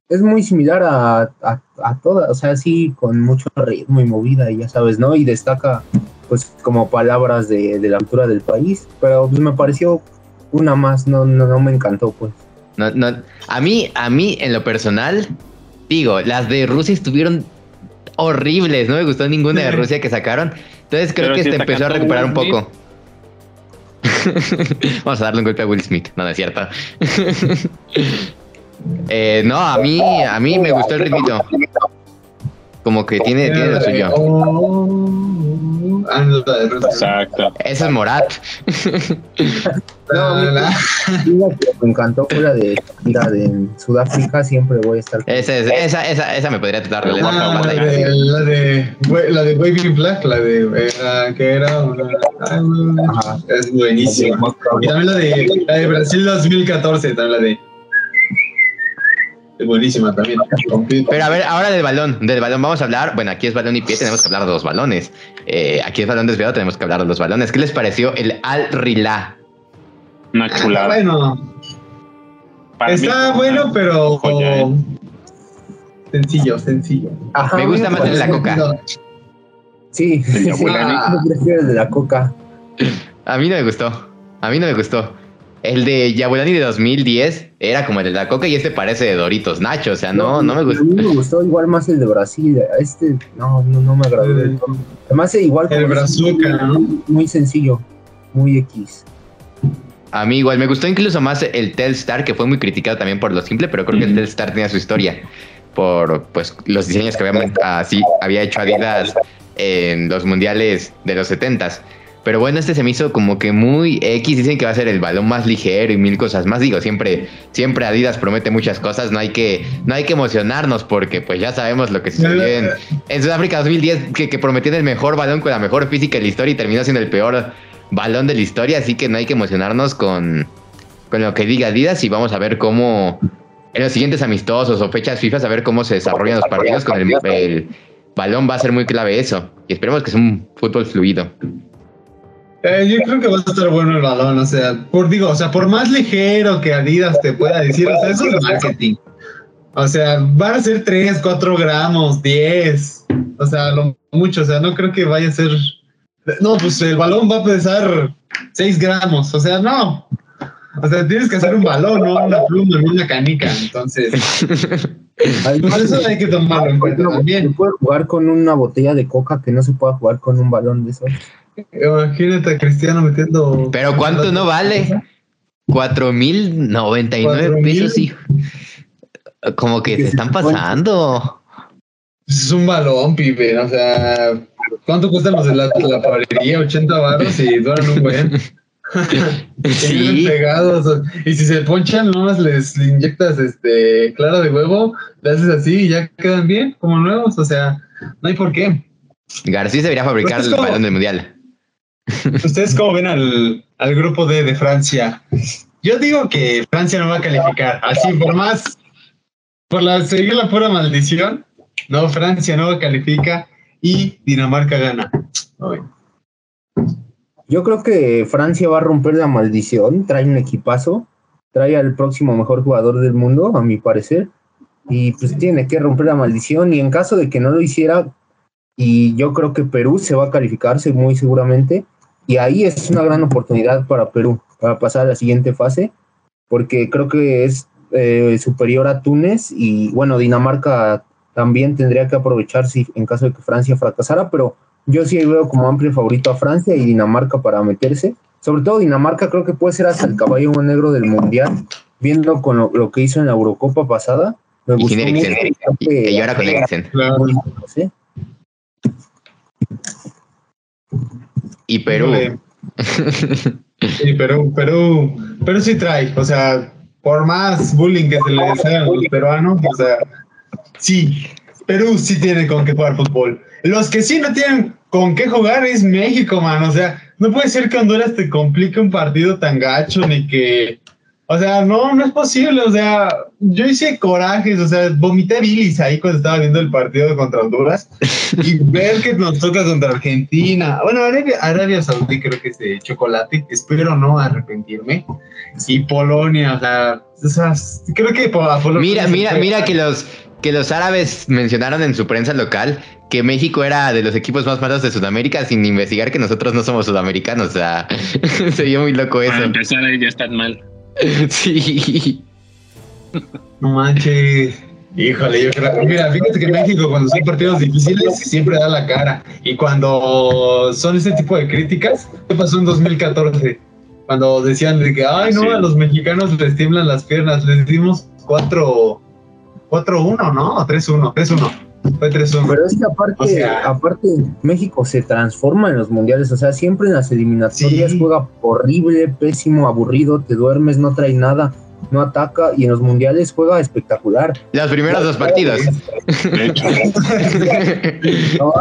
es muy similar a, a, a todas, o sea, sí, con mucho ritmo y movida, y ya sabes, ¿no? Y destaca, pues, como palabras de, de la cultura del país, pero pues me pareció una más, no, no, no me encantó, pues. No, no, a mí, a mí, en lo personal, digo, las de Rusia estuvieron horribles, no me gustó ninguna de. Rusia que sacaron. Entonces creo Pero que si se empezó a recuperar un poco. Vamos a darle un golpe a Will Smith, no, no es cierto. Eh, no, a mí, a mí me gustó el ritmito. Como que tiene, tiene lo suyo. Ah, no. Exacto. Eso es Morat. La- la- me encantó fue la de, la de Sudáfrica, siempre voy a estar. Esa, es- esa, esa, esa me podría tratar de Ah, la de, la de, la de Waving Black, la de, que era Ajá. es buenísima. Y también la de, la de Brasil 2014, también la de, es buenísima también. Pero a ver, ahora del balón, del balón vamos a hablar. Bueno, aquí es balón y pie, tenemos que hablar de los balones. Eh, aquí es balón desviado, tenemos que hablar de los balones. ¿Qué les pareció el Al Rila? Una Ah, chulada. bueno, Para mí está bueno, una pero joya, ¿eh? sencillo, sencillo. Ajá, Me gusta más el de la coca. Sí, sí, sí, Ah. prefiero el de la coca. A mí no me gustó. A mí no me gustó. El de Yabulani de 2010 era como el de la coca y este parece de Doritos Nacho, o sea, no, no, me gustó. A mí me gustó igual más el de Brasil, este no, no, no me agradó. Además, igual el Brazuca, muy- ¿no? Muy sencillo, muy X. A mí igual, me gustó incluso más el Telstar, que fue muy criticado también por lo simple, pero creo que el Telstar tenía su historia por pues los diseños que había, así, había hecho Adidas en los mundiales de los 70s. Pero bueno, este se me hizo como que muy X, dicen que va a ser el balón más ligero y mil cosas más. Digo, siempre, siempre Adidas promete muchas cosas, no hay que, no hay que emocionarnos porque pues ya sabemos lo que sucedió en, en Sudáfrica 2010, que, que prometían el mejor balón con la mejor física de la historia y terminó siendo el peor balón de la historia, así que no hay que emocionarnos con, con lo que diga Adidas y vamos a ver cómo en los siguientes amistosos o fechas FIFA, a ver cómo se desarrollan los partidos con el, el balón, va a ser muy clave eso. Y esperemos que sea un fútbol fluido. Eh, yo creo que va a estar bueno el balón, o sea, por digo, o sea, por más ligero que Adidas te pueda decir, o sea, eso es marketing. O sea, van a ser 3, 4 gramos, 10, o sea, lo mucho, o sea, no creo que vaya a ser... No, pues el balón va a pesar 6 gramos, o sea, no. O sea, tienes que hacer un balón, no una pluma, no una canica, entonces... Por eso hay que tomarlo en cuenta también. puede jugar con una botella de coca que no se pueda jugar con un balón de esos. Imagínate a Cristiano metiendo... Pero ¿cuánto no vale? Cuatro mil noventa y nueve ¿Cuatro mil? pesos, hijo. Como que Que se están pasando. Es un balón, pibe. O sea, ¿cuánto cuestan los de la, la panadería? 80 baros y duran un buen. Sí. Pegados. Y si se ponchan, nomás les inyectas este clara de huevo, le haces así y ya quedan bien, como nuevos. O sea, no hay por qué. García debería fabricar Pues es el balón del mundial. ¿Ustedes cómo ven al, al grupo D de Francia? Yo digo que Francia no va a calificar. Así, por más, por la, seguir la pura maldición, no, Francia no califica y Dinamarca gana. Yo creo que Francia va a romper la maldición, trae un equipazo, trae al próximo mejor jugador del mundo, a mi parecer, y pues tiene que romper la maldición y en caso de que no lo hiciera, y yo creo que Perú se va a calificarse muy seguramente, y ahí es una gran oportunidad para Perú, para pasar a la siguiente fase, porque creo que es eh, superior a Túnez y bueno, Dinamarca también tendría que aprovechar si en caso de que Francia fracasara, pero yo sí veo como amplio favorito a Francia y Dinamarca para meterse. Sobre todo Dinamarca creo que puede ser hasta el caballo negro del Mundial, viendo con lo, lo que hizo en la Eurocopa pasada. Me Y sin. Eriksen. ahora con Eriksen. Claro. Y Perú. Sí, Perú, Perú, Perú sí trae, o sea, por más bullying que se les hagan a los peruanos, o sea, sí, Perú sí tiene con qué jugar fútbol. Los que sí no tienen con qué jugar es México, man, o sea, no puede ser que Honduras te complique un partido tan gacho, ni que, o sea, no, no es posible, o sea, yo hice corajes, o sea, vomité bilis ahí cuando estaba viendo el partido contra Honduras y ver que nos toca contra Argentina. Bueno, Arabia, Arabia Saudí creo que es de chocolate. Espero no arrepentirme. Y Polonia, o sea, o sea, creo que a Polonia Mira, mira, fue- mira que los que los árabes mencionaron en su prensa local que México era de los equipos más malos de Sudamérica sin investigar que nosotros no somos sudamericanos. O sea, se vio muy loco Para eso. empezar ahí ya están mal. Sí. No manches. Híjole, yo creo. Mira, fíjate que México, cuando son partidos difíciles, siempre da la cara. Y cuando son ese tipo de críticas, ¿qué pasó en 2014? Cuando decían de que, ay, no, a los mexicanos les tiemblan las piernas, les dimos 4 4-1, ¿no? O 3-1, 3-1. Fue 3-1. Pero es que aparte, O sea- aparte México se transforma en los mundiales, o sea, siempre en las eliminatorias Sí. juega horrible, pésimo, aburrido, te duermes, no trae nada, no ataca y en los mundiales juega espectacular. Los primeros dos ¿no?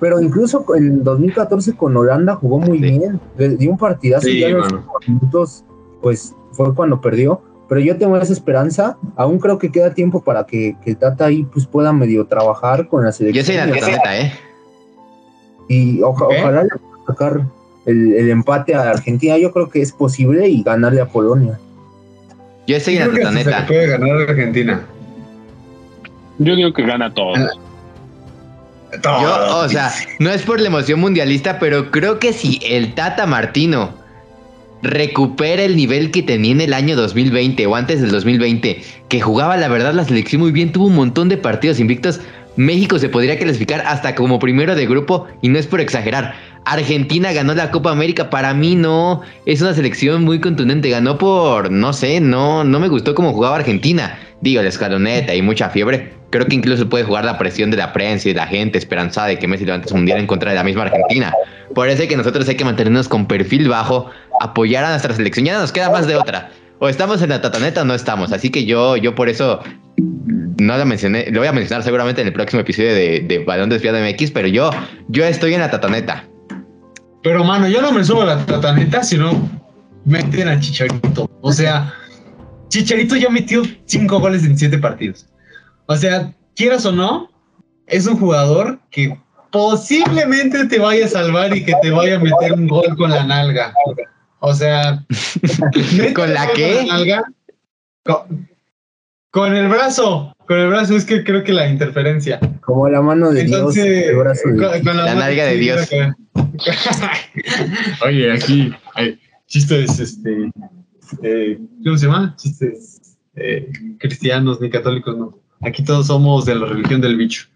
Pero incluso en 2014 con Holanda jugó muy Sí. bien, dio un partidazo Sí, y ya en los minutos, pues fue cuando perdió. Pero yo tengo esa esperanza, aún creo que queda tiempo para que, que el Tata ahí pues pueda medio trabajar con la selección. Yo soy neta, ¿eh? Y oja- Ok. ojalá le pueda sacar el, el empate a Argentina. Yo creo que es posible y ganarle a Polonia. Yo estoy Yo creo que se puede ganar a Argentina. yo digo que gana todo. Yo, o sea, no es por la emoción mundialista, pero creo que si el Tata Martino recupere el nivel que tenía en el año 2020 o antes del 2020, que jugaba la verdad la selección muy bien, tuvo un montón de partidos invictos. México se podría clasificar hasta como primero de grupo y no es por exagerar. Argentina ganó la Copa América, para mí no, es una selección muy contundente, ganó por, no sé, no, no me gustó cómo jugaba Argentina. Digo, la escaloneta y mucha fiebre. Creo que incluso puede jugar la presión de la prensa y de la gente esperanzada de que Messi levante su mundial en contra de la misma Argentina. Por es que nosotros hay que mantenernos con perfil bajo, apoyar a nuestra selección. Ya no nos queda más de otra. O estamos en la tataneta o no estamos. Así que yo, yo por eso no lo mencioné, lo voy a mencionar seguramente en el próximo episodio de, de Balón Desviado MX, pero yo, yo estoy en la tataneta. Pero, mano, yo no me subo a la tataneta, sino meten a Chicharito. O sea, Chicharito ya metió cinco goles en siete partidos. O sea, quieras o no, es un jugador que posiblemente te vaya a salvar y que te vaya a meter un gol con la nalga. O sea, ¿con la qué? Con, con, el brazo, con el brazo, es que creo que la interferencia. Como la mano de Dios. El brazo con, la, nalga de Dios. Oye, aquí hay chistes, este, eh, ¿cómo se llama? Chistes eh, cristianos ni católicos, no. Aquí todos somos de la religión del bicho.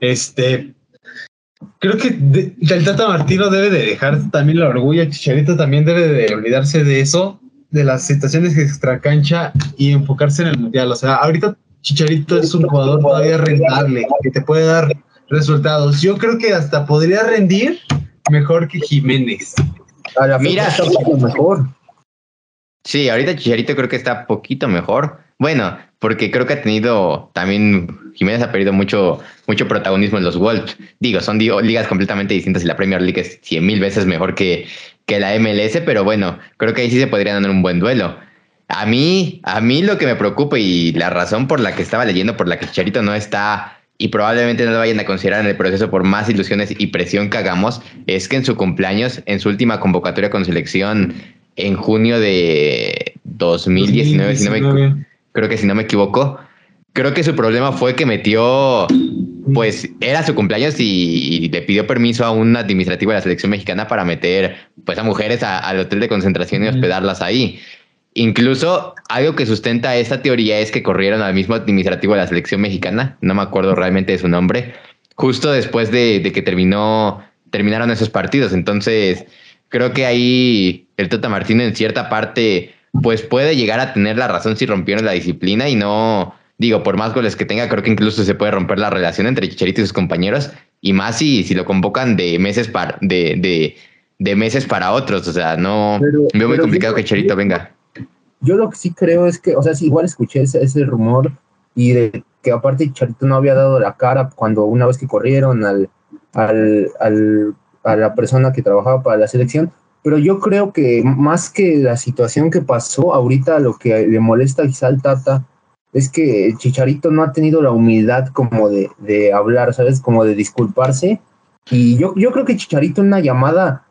Este, creo que el Tata Martino debe de dejar también la orgullo, Chicharito también debe de olvidarse de eso, de las situaciones extracancha y enfocarse en el mundial. O sea, ahorita Chicharito es un jugador todavía rentable, que te puede dar resultados. Yo creo que hasta podría rendir mejor que Jiménez. Mira, mejor. Sí, ahorita Chicharito creo que está poquito mejor. Bueno, porque creo que ha tenido también Jiménez ha perdido mucho, mucho protagonismo en los Wolves. Digo, son ligas completamente distintas y la Premier League es cien mil veces mejor que, que la MLS, pero bueno, creo que ahí sí se podría dar un buen duelo. A mí, a mí lo que me preocupa y la razón por la que estaba leyendo, por la que Chicharito no está y probablemente no lo vayan a considerar en el proceso por más ilusiones y presión que hagamos, es que en su cumpleaños, en su última convocatoria con selección en junio de 2019, creo que si no me equivoco, creo que su problema fue que metió, pues era su cumpleaños y, le pidió permiso a un administrativo de la selección mexicana para meter pues a mujeres al hotel de concentración y hospedarlas ahí. Incluso algo que sustenta esta teoría es que corrieron al mismo administrativo de la selección mexicana, no me acuerdo realmente de su nombre, justo después de, que terminó, terminaron esos partidos. Entonces, creo que ahí el Tota Martino en cierta parte, pues puede llegar a tener la razón si rompieron la disciplina y no, digo, por más goles que tenga, creo que incluso se puede romper la relación entre Chicharito y sus compañeros, y más si, si lo convocan de meses para, de, de, meses para otros. O sea, no veo muy complicado que Chicharito venga yo lo que sí creo es que, o sea, si igual escuché ese, ese rumor y de que aparte Charito no había dado la cara cuando una vez que corrieron al, al, al, a la persona que trabajaba para la selección, pero yo creo que más que la situación que pasó, ahorita lo que le molesta quizá al Tata es que Chicharito no ha tenido la humildad como de, de hablar, ¿sabes? Como de disculparse. Y yo, yo creo que Chicharito en una llamada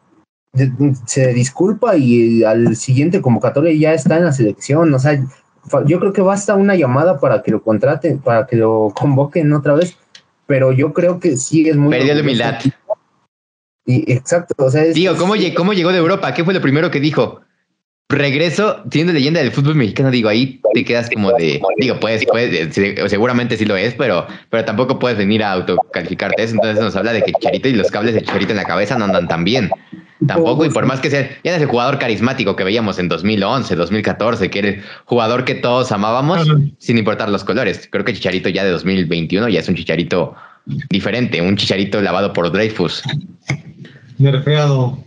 se disculpa y al siguiente convocatoria ya está en la selección. O sea, yo creo que basta una llamada para que lo contraten, para que lo convoquen otra vez. Pero yo creo que sí es muy. Perdió la humildad. Y, exacto. O sea, Digo, ¿cómo, ¿cómo llegó de Europa? ¿Qué fue lo primero que dijo? regreso siendo leyenda del fútbol mexicano, digo, ahí te quedas como de, digo, puedes, puedes, seguramente sí lo es, pero, pero tampoco puedes venir a autocalificarte eso. Entonces nos habla de que Charito y los cables de Charito en la cabeza no andan tan bien. Tampoco, y por más que sea, ya es el jugador carismático que veíamos en 2011, 2014, que era el jugador que todos amábamos, sin importar los colores. Creo que Chicharito ya de 2021 ya es un Chicharito diferente, un Chicharito lavado por Dreyfus. Nerfeado.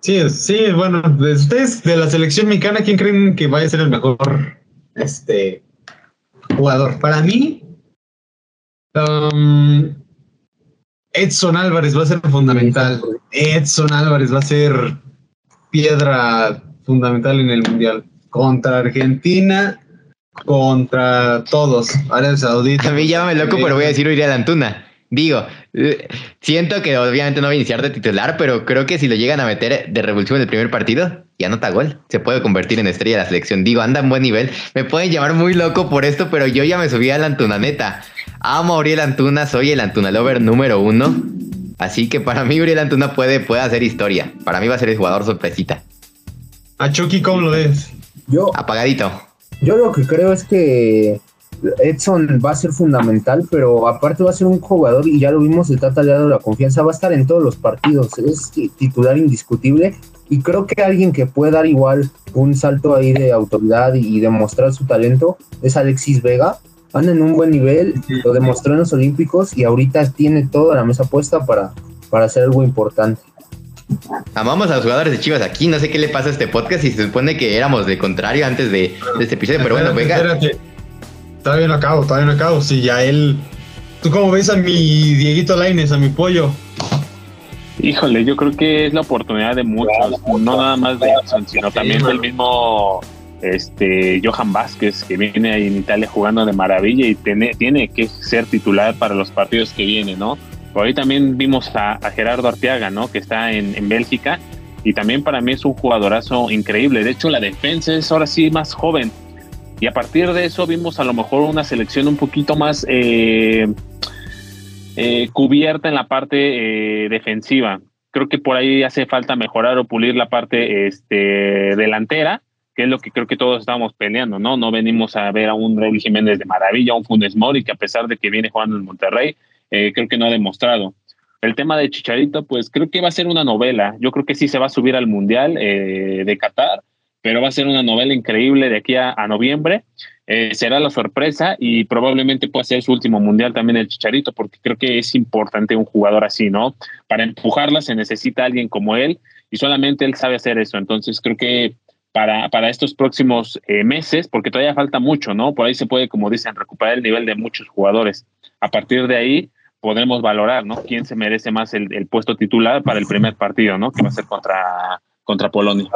Sí, sí, bueno, ustedes de la selección mexicana, ¿quién creen que vaya a ser el mejor este, jugador? Para mí, um, Edson Álvarez va a ser fundamental. Edson Álvarez va a ser piedra fundamental en el Mundial. Contra Argentina, contra todos. Arabia Saudita. A mí llámame loco, pero voy a decir Uriel Antuna. Digo, eh, siento que obviamente no va a iniciar de titular, pero creo que si lo llegan a meter de revulsivo en el primer partido, ya nota gol. Se puede convertir en estrella de la selección. Digo, anda en buen nivel. Me pueden llamar muy loco por esto, pero yo ya me subí a la Antuna neta. Amo a Uriel Antuna, soy el Antuna Lover número uno. Así que para mí Uriel Antuna puede, puede hacer historia. Para mí va a ser el jugador sorpresita. A Chucky, ¿cómo lo ves? Yo, Apagadito. yo lo que creo es que Edson va a ser fundamental, pero aparte va a ser un jugador, y ya lo vimos, le está tallado la confianza, va a estar en todos los partidos, es titular indiscutible, y creo que alguien que puede dar igual un salto ahí de autoridad y demostrar su talento es Alexis Vega. Anda en un buen nivel, lo demostró en los Olímpicos y ahorita tiene toda la mesa puesta para, para hacer algo importante. Amamos a los jugadores de Chivas aquí. No sé qué le pasa a este podcast y se supone que éramos de contrario antes de, de este episodio, pero bueno, venga. espérate. Todavía no acabo, todavía no acabo. Si ya él. ¿Tú cómo ves a mi Dieguito Laines, a mi pollo? Híjole, yo creo que es la oportunidad de muchos, no nada más de Edson, sino también del mismo este Johan Vázquez, que viene ahí en Italia jugando de maravilla y tiene, tiene que ser titular para los partidos que vienen, ¿no? Por ahí también vimos a, Gerardo Arteaga, ¿no? Que está en, en Bélgica y también para mí es un jugadorazo increíble. De hecho, la defensa es ahora sí más joven. Y a partir de eso vimos a lo mejor una selección un poquito más eh, eh, cubierta en la parte eh, defensiva. Creo que por ahí hace falta mejorar o pulir la parte este, delantera, que es lo que creo que todos estamos peleando, ¿no? No venimos a ver a un Raúl Jiménez de maravilla, a un Funes Mori, que a pesar de que viene jugando en Monterrey, eh, creo que no ha demostrado. El tema de Chicharito, pues creo que va a ser una novela. Yo creo que sí se va a subir al Mundial eh, de Qatar, pero va a ser una novela increíble de aquí a, a noviembre. Eh, será la sorpresa y probablemente pueda ser su último mundial también el Chicharito, porque creo que es importante un jugador así, ¿no? Para empujarla se necesita alguien como él y solamente él sabe hacer eso. Entonces creo que para, para estos próximos eh, meses, porque todavía falta mucho, ¿no? Por ahí se puede, como dicen, recuperar el nivel de muchos jugadores. A partir de ahí podremos valorar, ¿no? ¿Quién se merece más el, el puesto titular para el primer partido, ¿no? Que va a ser contra, contra Polonia.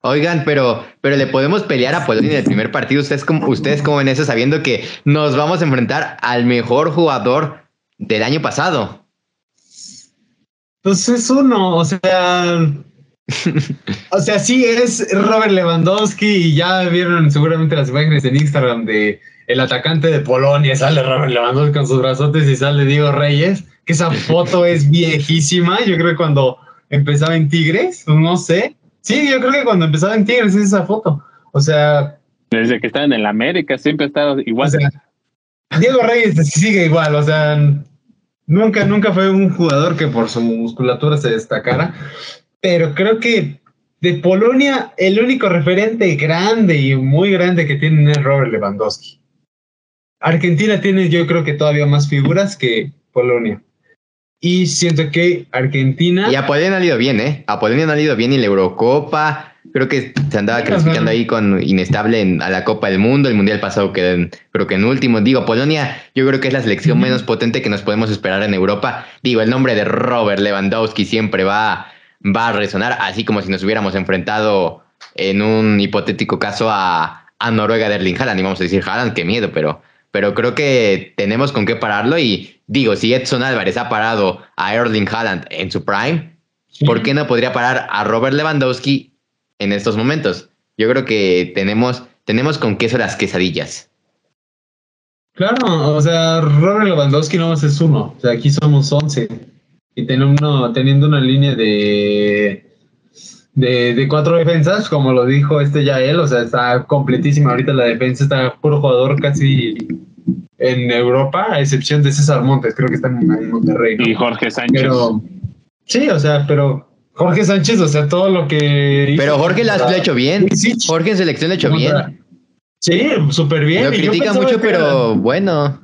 Oigan, pero, pero le podemos pelear a Polonia en el primer partido. Ustedes como, ustedes como ven eso, sabiendo que nos vamos a enfrentar al mejor jugador del año pasado. Pues es uno, o sea. O sea, sí es Robert Lewandowski y ya vieron seguramente las imágenes en Instagram de el atacante de Polonia, sale Robert Lewandowski con sus brazotes y sale Diego Reyes, que esa foto es viejísima, yo creo que cuando empezaba en Tigres, no sé. Sí, yo creo que cuando empezaba en Tigres es esa foto. O sea, Desde que estaba en el América siempre ha estado igual. o sea, Diego Reyes sigue igual, o sea, nunca, nunca fue un jugador que por su musculatura se destacara, pero creo que de Polonia el único referente grande y muy grande que tienen es Robert Lewandowski. Argentina tiene yo creo que todavía más figuras que Polonia. Y siento que Argentina... Y a Polonia no ha ido bien, ¿eh? A Polonia no ha ido bien ni la Eurocopa. Creo que se andaba clasificando ahí con inestable en- a la Copa del Mundo. El Mundial pasado quedó en, creo que en último. Digo, Polonia, yo creo que es la selección menos potente que nos podemos esperar en Europa. Digo, el nombre de Robert Lewandowski siempre va, va a resonar, así como si nos hubiéramos enfrentado en un hipotético caso a, a Noruega de Erling Haaland. Y vamos a decir, Haaland, qué miedo, pero, pero creo que tenemos con qué pararlo. Y digo, si Edson Álvarez ha parado a Erling Haaland en su prime, ¿por qué no podría parar a Robert Lewandowski en estos momentos? Yo creo que tenemos, tenemos con queso las quesadillas. Claro, o sea, Robert Lewandowski no más es uno. O sea, aquí somos 11. Y teniendo, uno- teniendo una línea de, de, de cuatro defensas, como lo dijo este ya él, o sea, está completísima ahorita la defensa, está puro jugador casi en Europa, a excepción de César Montes, creo que está en, Monterrey. ¿no? Y Jorge Sánchez. Pero, sí, o sea, pero Jorge Sánchez, o sea, todo lo que... hizo Pero Jorge las lo ha hecho bien. Sí, Jorge en selección lo ha hecho bien. Sí, súper bien. Lo critica mucho, era- pero bueno,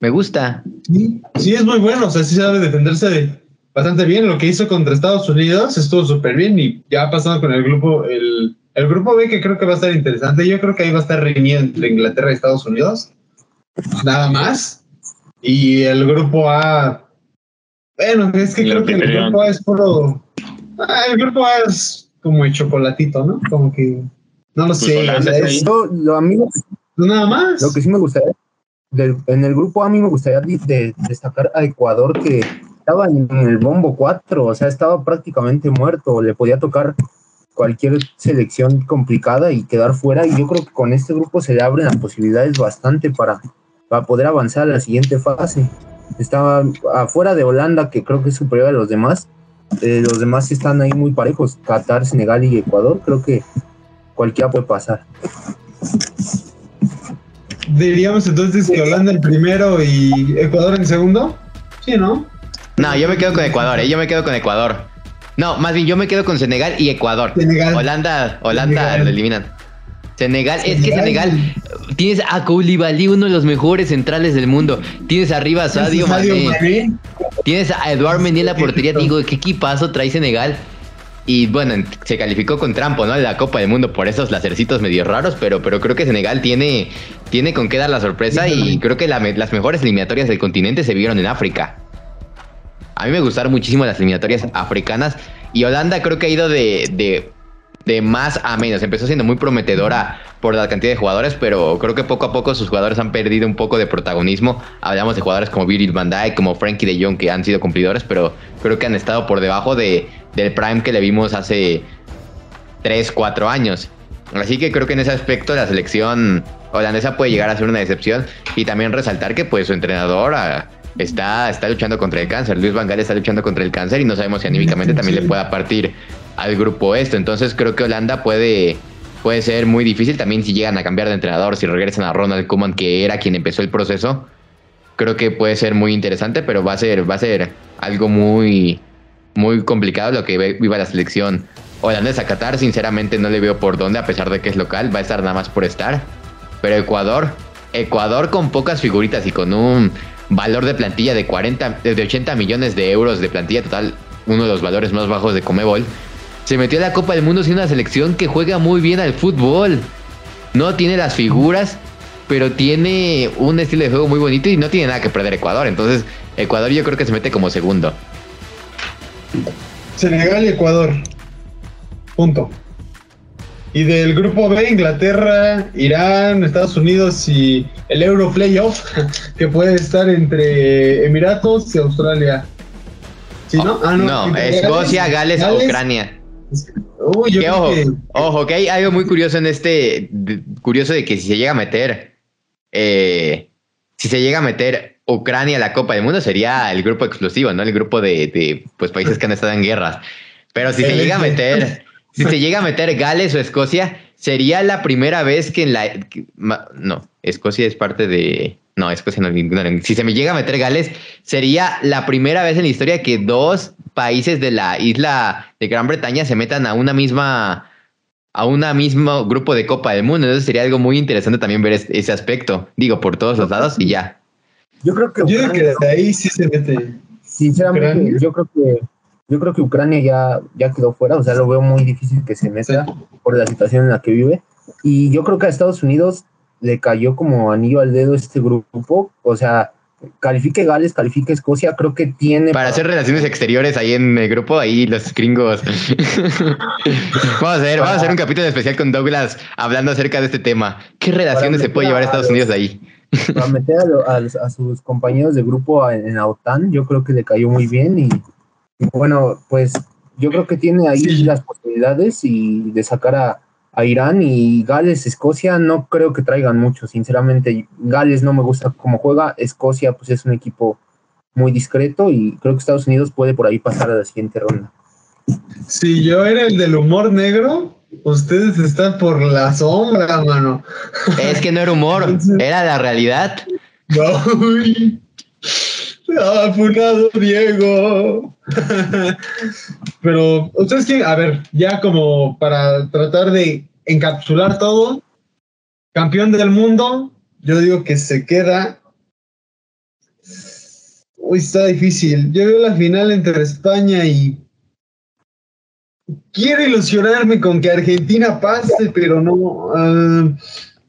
me gusta. Sí, sí, es muy bueno, o sea, sí sabe defenderse de- bastante bien. Lo que hizo contra Estados Unidos estuvo súper bien y ya ha pasado con el grupo, el, el grupo B que creo que va a estar interesante. Yo creo que ahí va a estar reñido entre Inglaterra y Estados Unidos. Nada más. Y el grupo A, bueno, es que creo que el grupo A es puro... ah, el grupo A es como el chocolatito, ¿no? Como que... No lo sé. Holanda o sea, está es- ahí. Yo, lo, a mí nada más. Lo que sí me gustaría, del- en el grupo a mí me gustaría di- de- destacar a Ecuador que estaba en el bombo 4, o sea, estaba prácticamente muerto, le podía tocar cualquier selección complicada y quedar fuera, y yo creo que con este grupo se le abren las posibilidades bastante para, para poder avanzar a la siguiente fase. Estaba afuera de Holanda, que creo que es superior a los demás, eh, los demás están ahí muy parejos, Qatar, Senegal y Ecuador, creo que cualquiera puede pasar. Diríamos entonces que Holanda el primero y Ecuador en segundo. Sí, ¿no? No, yo me quedo con Ecuador, ¿eh? yo me quedo con Ecuador. No, más bien yo me quedo con Senegal y Ecuador. Senegal. Holanda, Holanda Senegal. lo eliminan. Senegal, es que Senegal. Tienes a Koulibaly, uno de los mejores centrales del mundo. Tienes arriba a Sadio Sadio Mané. Tienes a Eduard Mendy en la portería. Te digo, ¿qué equipazo trae Senegal? Y bueno, se calificó con trampo, ¿no? En la Copa del Mundo por esos lacercitos medio raros, pero, pero creo que Senegal tiene, tiene con qué dar la sorpresa y creo que la las mejores eliminatorias del continente se vieron en África. A mí me gustaron muchísimo las eliminatorias africanas y Holanda creo que ha ido de, de, de más a menos. Empezó siendo muy prometedora por la cantidad de jugadores, pero creo que poco a poco sus jugadores han perdido un poco de protagonismo. Hablamos de jugadores como Virgil van Dijk, como Frankie de Jong, que han sido cumplidores, pero creo que han estado por debajo de, del prime que le vimos hace 3, 4 años. Así que creo que en ese aspecto la selección holandesa puede llegar a ser una decepción y también resaltar que pues su entrenador está, está luchando contra el cáncer. Luis Van Gaal está luchando contra el cáncer y no sabemos si anímicamente también le pueda partir al grupo esto. Entonces creo que Holanda puede, puede ser muy difícil también si llegan a cambiar de entrenador, si regresan a Ronald Koeman que era quien empezó el proceso. Creo que puede ser muy interesante, pero va a ser, va a ser algo muy, muy complicado lo que viva la selección holandesa. Qatar, sinceramente, no le veo por dónde, a pesar de que es local, va a estar nada más por estar. Pero Ecuador, Ecuador con pocas figuritas y con un valor de plantilla de 40, de 80 millones de euros de plantilla total, uno de los valores más bajos de Comebol, se metió a la Copa del Mundo siendo una selección que juega muy bien al fútbol. No tiene las figuras, pero tiene un estilo de juego muy bonito y no tiene nada que perder Ecuador. Entonces, Ecuador yo creo que se mete como segundo. Senegal y Ecuador. Punto. Y del grupo B, Inglaterra, Irán, Estados Unidos y el Euro Playoff, que puede estar entre Emiratos y Australia. ¿Sí, no? Ah, no, Escocia, Gales, Ucrania. Uy, yo Que ojo, que- ojo, que hay algo muy curioso en este, curioso de que si se llega a meter, eh, si se llega a meter Ucrania a la Copa del Mundo sería el grupo explosivo, ¿no? El grupo de, de, pues países que han estado en guerras. Pero si se llega a meter, si se llega a meter Gales o Escocia, sería la primera vez que en la, que- ma- no, Escocia es parte de, no, Escocia no, no, si se me llega a meter Gales, sería la primera vez en la historia que dos países de la isla de Gran Bretaña se metan a una misma a una mismo grupo de Copa del Mundo. Entonces sería algo muy interesante también ver es- ese aspecto. Digo, por todos los lados y ya. Yo creo que Yo digo que desde ahí sí se mete. Sinceramente, Ucrania. yo creo que yo creo que Ucrania ya, ya quedó fuera, o sea, lo veo muy difícil que se meta por la situación en la que vive. Y yo creo que a Estados Unidos le cayó como anillo al dedo este grupo, o sea, califique Gales, califique Escocia, creo que tiene Para hacer relaciones exteriores ahí en el grupo, ahí los gringos. vamos a ver, vamos a hacer un capítulo especial con Douglas hablando acerca de este tema. ¿Qué relaciones se puede llevar a Estados Unidos ahí? para meter a, lo- a los- a sus compañeros de grupo en, la OTAN, yo creo que le cayó muy bien y bueno, pues yo creo que tiene ahí Sí. las posibilidades y de sacar a, a Irán y Gales, Escocia, no creo que traigan mucho, sinceramente. Gales no me gusta cómo juega, Escocia pues es un equipo muy discreto y creo que Estados Unidos puede por ahí pasar a la siguiente ronda. Si yo era el del humor negro, ustedes están por la sombra, mano. Es que no era humor, era la realidad. No, uy. Ah, funado Diego. Pero, ¿ustedes quieren? A ver, ya como para tratar de encapsular todo, campeón del mundo, yo digo que se queda. Uy, está difícil. Yo veo la final entre España y. Quiero ilusionarme con que Argentina pase, pero no. ah,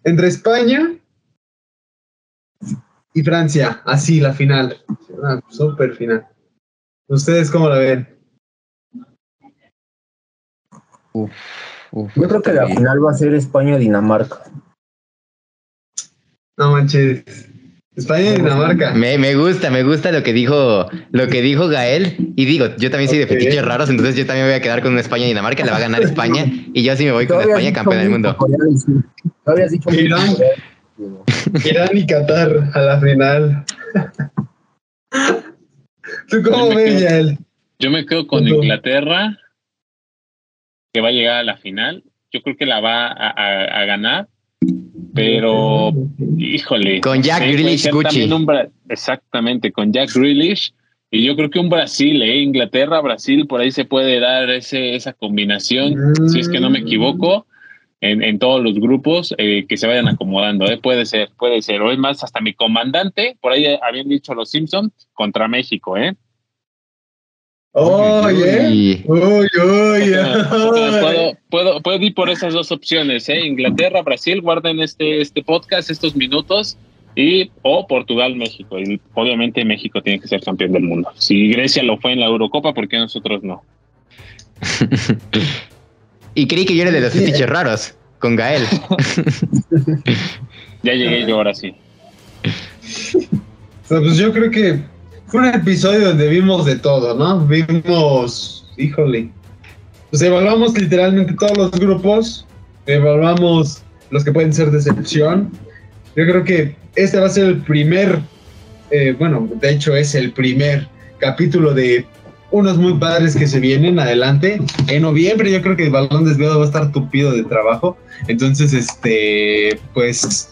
entre España y Francia, así la final. Una super final. ¿Ustedes cómo la ven? Uf, uf, Yo creo que la final va a ser España-Dinamarca. No manches. España y Dinamarca. Me, me gusta, me gusta lo que dijo, lo que dijo Gael. Y digo, yo también soy de fetiches raros, entonces yo también voy a quedar con una España y Dinamarca, la va a ganar España. Y yo sí me voy con España campeona del mundo. Irán. Irán y Qatar a la final. ¿Tú cómo Yo me ves, quedo- Yael? Yo me quedo con. Inglaterra, que va a llegar a la final, yo creo que la va a, ganar, pero híjole. Con Jack Grealish, Gucci. exactamente, con Jack Grealish. Y yo creo que un Brasil, ¿eh? Inglaterra, Brasil, por ahí se puede dar ese, esa combinación, si es que no me equivoco, en, en todos los grupos eh, que se vayan acomodando. ¿eh? Puede ser, puede ser. O es más, hasta mi comandante, por ahí habían dicho los Simpsons, contra México, ¿eh? Oye, oye, puedo, puedo, ir por esas dos opciones, ¿eh? Inglaterra, Brasil, guarden este, este podcast, estos minutos, y o Portugal, México. Y obviamente México tiene que ser campeón del mundo. Si Grecia lo fue en la Eurocopa, ¿por qué nosotros no? y creí que yo era de los fetiches raros, con Gael. ya llegué yo ahora sí. Pues yo creo que fue un episodio donde vimos de todo, ¿no? Vimos, híjole, pues evaluamos literalmente todos los grupos, evaluamos los que pueden ser decepción. Yo creo que este va a ser el primer, eh, bueno, de hecho es el primer capítulo de unos muy padres que se vienen adelante. En noviembre yo creo que el balón desviado va a estar tupido de trabajo. Entonces, este, pues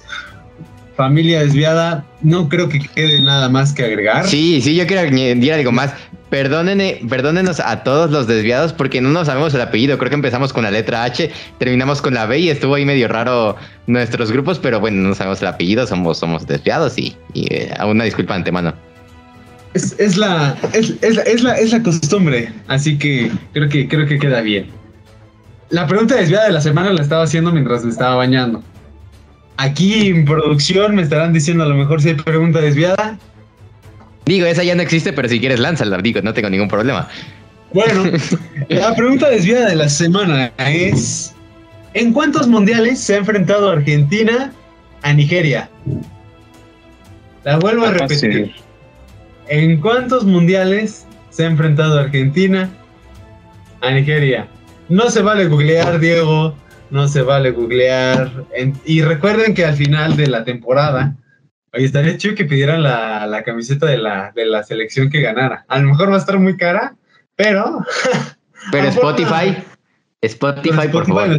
familia desviada, no creo que quede nada más que agregar. Sí, sí, yo quiero añadir algo más. Perdónenme, perdónenos a todos los desviados porque no nos sabemos el apellido. Creo que empezamos con la letra H, terminamos con la B y estuvo ahí medio raro nuestros grupos, pero bueno, no sabemos el apellido, somos, somos desviados y, y eh, una disculpa antemano. Es, es, la, es, es, la, es la costumbre, así que creo que creo que queda bien. La pregunta desviada de la semana la estaba haciendo mientras me estaba bañando. Aquí en producción me estarán diciendo a lo mejor si hay pregunta desviada. Digo, esa ya no existe, pero si quieres lánzala, digo, no tengo ningún problema. Bueno, la pregunta desviada de la semana es: ¿En cuántos mundiales se ha enfrentado Argentina a Nigeria? La vuelvo a repetir. ¿En cuántos mundiales se ha enfrentado Argentina a Nigeria? No se vale googlear, Diego no se vale googlear. y recuerden que al final de la temporada, oye, estaría chido que pidieran la, camiseta de la, de la selección que ganara. A lo mejor va a estar muy cara, pero... Pero Spotify, Spotify, por favor.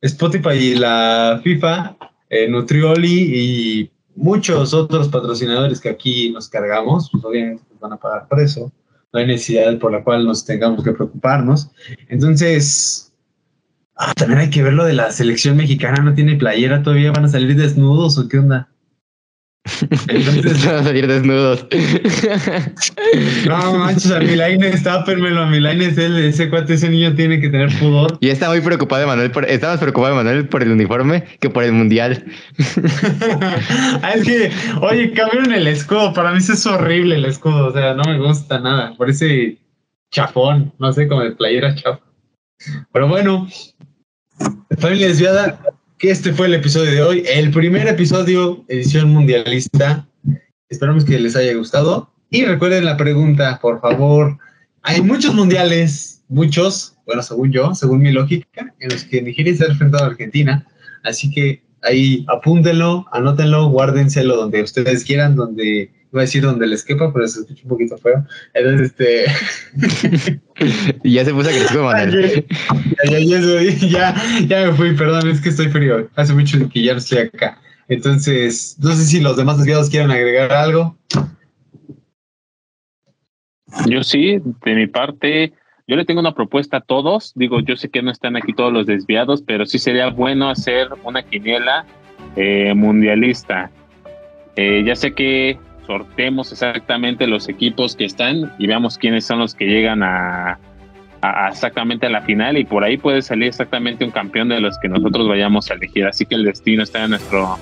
Spotify y la FIFA, eh, Nutrioli y muchos otros patrocinadores que aquí nos cargamos, pues obviamente van a pagar por eso. No hay necesidad por la cual nos tengamos que preocuparnos. Entonces, Ah, también hay que ver lo de la selección mexicana, no tiene playera todavía, van a salir desnudos o qué onda. Entonces van a salir desnudos. No manches, a Milaines, tápenmelo, a Milaines, ese cuate, ese niño tiene que tener pudor. Y está muy preocupado Manuel, por, está más preocupado Manuel por el uniforme que por el mundial. Ah, es que, oye, cambiaron el escudo, para mí es horrible el escudo, o sea, no me gusta nada, parece chafón, no sé, como de playera chafón. Pero bueno, Familia Desviada, que este fue el episodio de hoy, el primer episodio, edición mundialista. Esperamos que les haya gustado. Y recuerden la pregunta, por favor. Hay muchos mundiales, muchos, bueno, según yo, según mi lógica, en los que Nigeria se ha enfrentado a Argentina. Así que ahí apúntenlo, anótenlo, guárdenselo donde ustedes quieran, donde iba a decir donde les quepa, pero se escucha un poquito feo. Entonces, este. y ya se puso agresivo, Manuel. ya, ya, ya, ya, me fui, perdón, es que estoy frío. Hace mucho que ya no estoy acá. Entonces, no sé si los demás desviados quieren agregar algo. Yo sí, de mi parte, yo le tengo una propuesta a todos. Digo, yo sé que no están aquí todos los desviados, pero sí sería bueno hacer una quiniela eh, mundialista. Eh, ya sé que sortemos exactamente los equipos que están y veamos quiénes son los que llegan a, exactamente a la final y por ahí puede salir exactamente un campeón de los que nosotros vayamos a elegir. Así que el destino está en nuestro,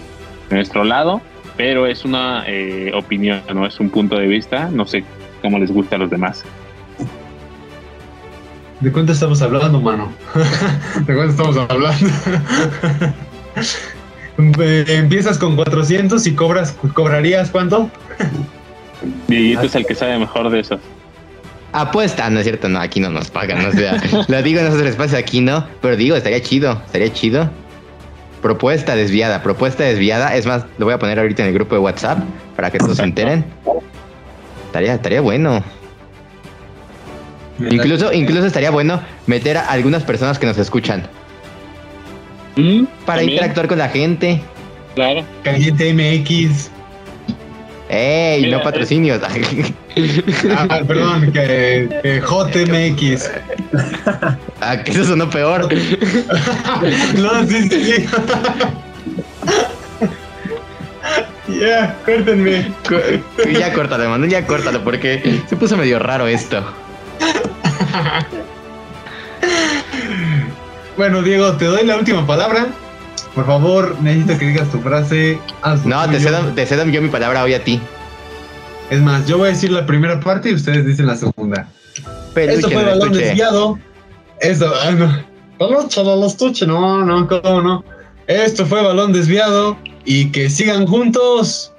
nuestro lado, pero es una eh, opinión, no es un punto de vista. No sé cómo les gusta a los demás. ¿De cuánto estamos hablando, mano? ¿De cuánto estamos hablando? Eh, empiezas con 400 y cobras, ¿cobrarías cuánto? Dieguito es el que sabe mejor de eso. Apuesta, no es cierto, no, aquí no nos pagan, o sea, lo digo en otro espacio, aquí no, pero digo, estaría chido, estaría chido. Propuesta desviada, propuesta desviada, es más, lo voy a poner ahorita en el grupo de WhatsApp para que todos se enteren. Estaría, estaría bueno. Incluso, incluso estaría bueno meter a algunas personas que nos escuchan Mm, para también, interactuar con la gente. Claro. Caliente MX. ¡Ey! Mira, no patrocinios. Ah, perdón, que, que JMX. ah, que eso sonó peor. No, sí, sí, sí. Ya, cuéntenme. Cu- ya córtalo, mano, ya córtalo, porque se puso medio raro esto. Bueno, Diego, te doy la última palabra. Por favor, necesito que digas tu frase. No, te cedo, te cedo yo mi palabra hoy a ti. Es más, yo voy a decir la primera parte y ustedes dicen la segunda. Peluche Esto fue el balón estuche. desviado. Eso, ah, no. El estuche, no, no, cómo no. Esto fue balón desviado y que sigan juntos.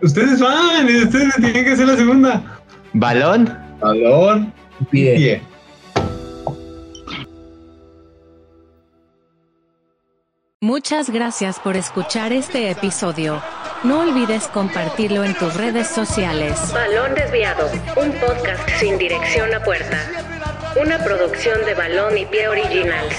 Ustedes van y ustedes tienen que hacer la segunda. Balón. Balón Pie. Muchas gracias por escuchar este episodio. No olvides compartirlo en tus redes sociales. Balón Desviado, un podcast sin dirección a puerta. Una producción de Balón y Pie Originals.